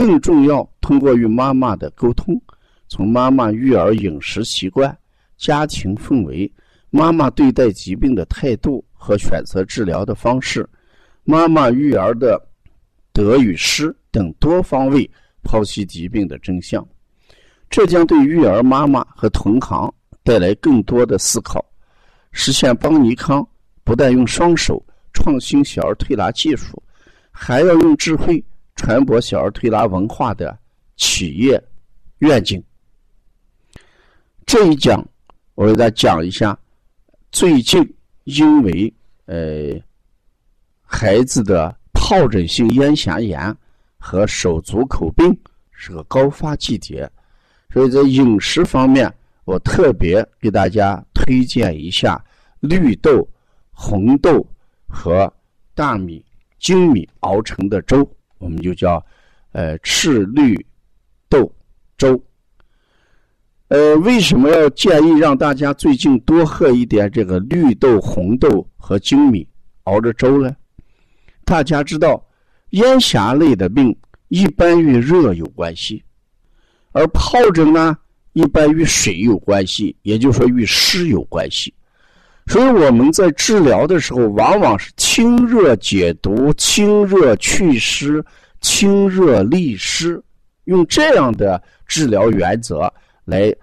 更重要，通过与妈妈的沟通，从妈妈育儿饮食习惯、家庭氛围、妈妈对待疾病的态度和选择治疗的方式、妈妈育儿的得与失等多方位剖析疾病的真相，这将对育儿妈妈和同行带来更多的思考，实现邦尼康不但用双手创新小儿推拿技术，还要用智慧。传播小儿推拿文化的企业愿景。这一讲，我给大家讲一下，最近因为呃孩子的疱疹性咽峡炎和手足口病是个高发季节，所以在饮食方面，我特别给大家推荐一下绿豆、红豆和大米、精米熬成的粥。我们就叫，呃，赤绿豆粥。呃，为什么要建议让大家最近多喝一点这个绿豆、红豆和精米熬着粥呢？大家知道，咽峡类的病一般与热有关系，而疱疹呢，一般与水有关系，也就是说与湿有关系。所以我们在治疗的时候，往往是清热解毒、清热祛湿、清热利湿，用这样的治疗原则来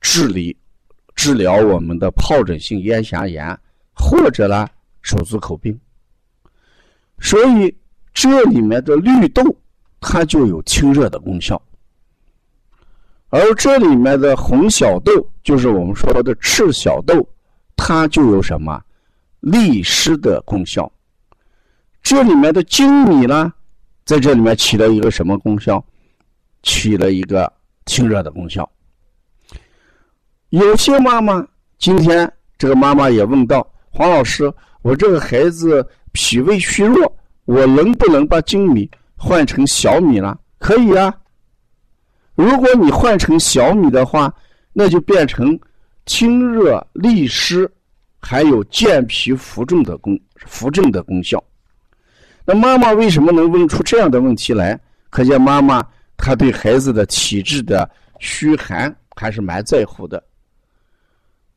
治理、治疗我们的疱疹性咽峡炎或者呢手足口病。所以这里面的绿豆它就有清热的功效，而这里面的红小豆就是我们说的赤小豆。它就有什么利湿的功效？这里面的精米呢，在这里面起了一个什么功效？起了一个清热的功效。有些妈妈今天这个妈妈也问到黄老师：“我这个孩子脾胃虚弱，我能不能把精米换成小米呢？”可以啊。如果你换成小米的话，那就变成。清热利湿，还有健脾扶正的功扶正的功效。那妈妈为什么能问出这样的问题来？可见妈妈她对孩子的体质的虚寒还是蛮在乎的。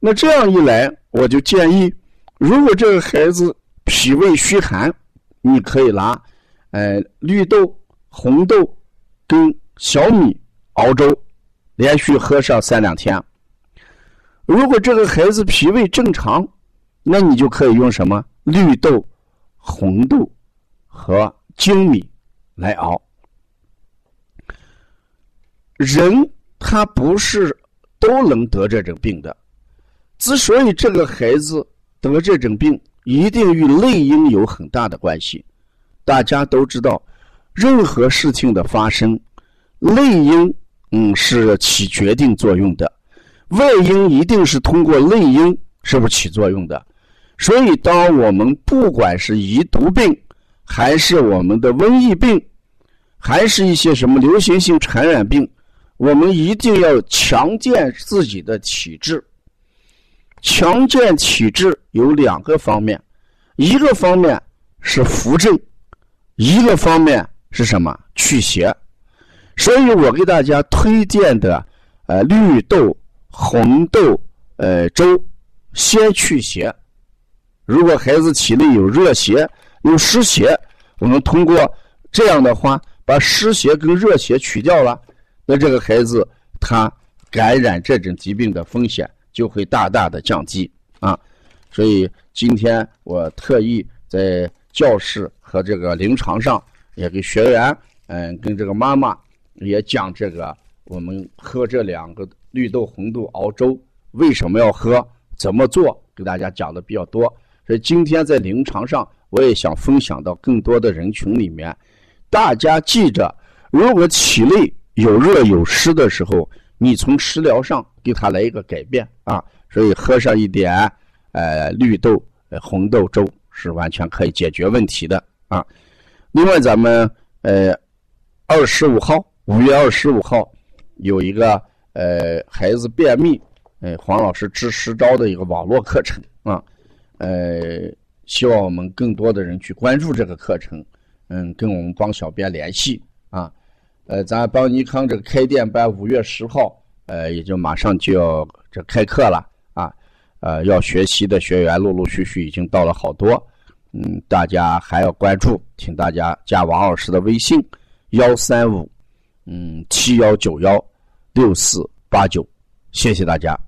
那这样一来，我就建议，如果这个孩子脾胃虚寒，你可以拿，呃，绿豆、红豆跟小米熬粥，连续喝上三两天。如果这个孩子脾胃正常，那你就可以用什么绿豆、红豆和精米来熬。人他不是都能得这种病的，之所以这个孩子得这种病，一定与内因有很大的关系。大家都知道，任何事情的发生，内因嗯是起决定作用的。外因一定是通过内因是不是起作用的？所以，当我们不管是遗毒病，还是我们的瘟疫病，还是一些什么流行性传染病，我们一定要强健自己的体质。强健体质有两个方面，一个方面是扶正，一个方面是什么祛邪。所以我给大家推荐的，呃，绿豆。红豆，呃，粥先去邪。如果孩子体内有热邪、有湿邪，我们通过这样的话，把湿邪跟热邪取掉了，那这个孩子他感染这种疾病的风险就会大大的降低啊。所以今天我特意在教室和这个临床上也给学员，嗯，跟这个妈妈也讲这个，我们喝这两个。绿豆、红豆熬粥为什么要喝？怎么做？给大家讲的比较多。所以今天在临床上，我也想分享到更多的人群里面。大家记着，如果体内有热有湿的时候，你从食疗上给他来一个改变啊，所以喝上一点呃绿豆、红豆粥是完全可以解决问题的啊。另外，咱们呃二十五号，五月二十五号有一个呃孩子便秘，呃黄老师支实招的一个网络课程啊，呃希望我们更多的人去关注这个课程，嗯，跟我们帮小编联系啊。呃，咱邦尼康这个开店班五月十号，呃，也就马上就要这开课了啊，呃，要学习的学员陆陆续续已经到了好多，嗯，大家还要关注，请大家加王老师的微信幺三五，嗯，七幺九幺六四八九，谢谢大家。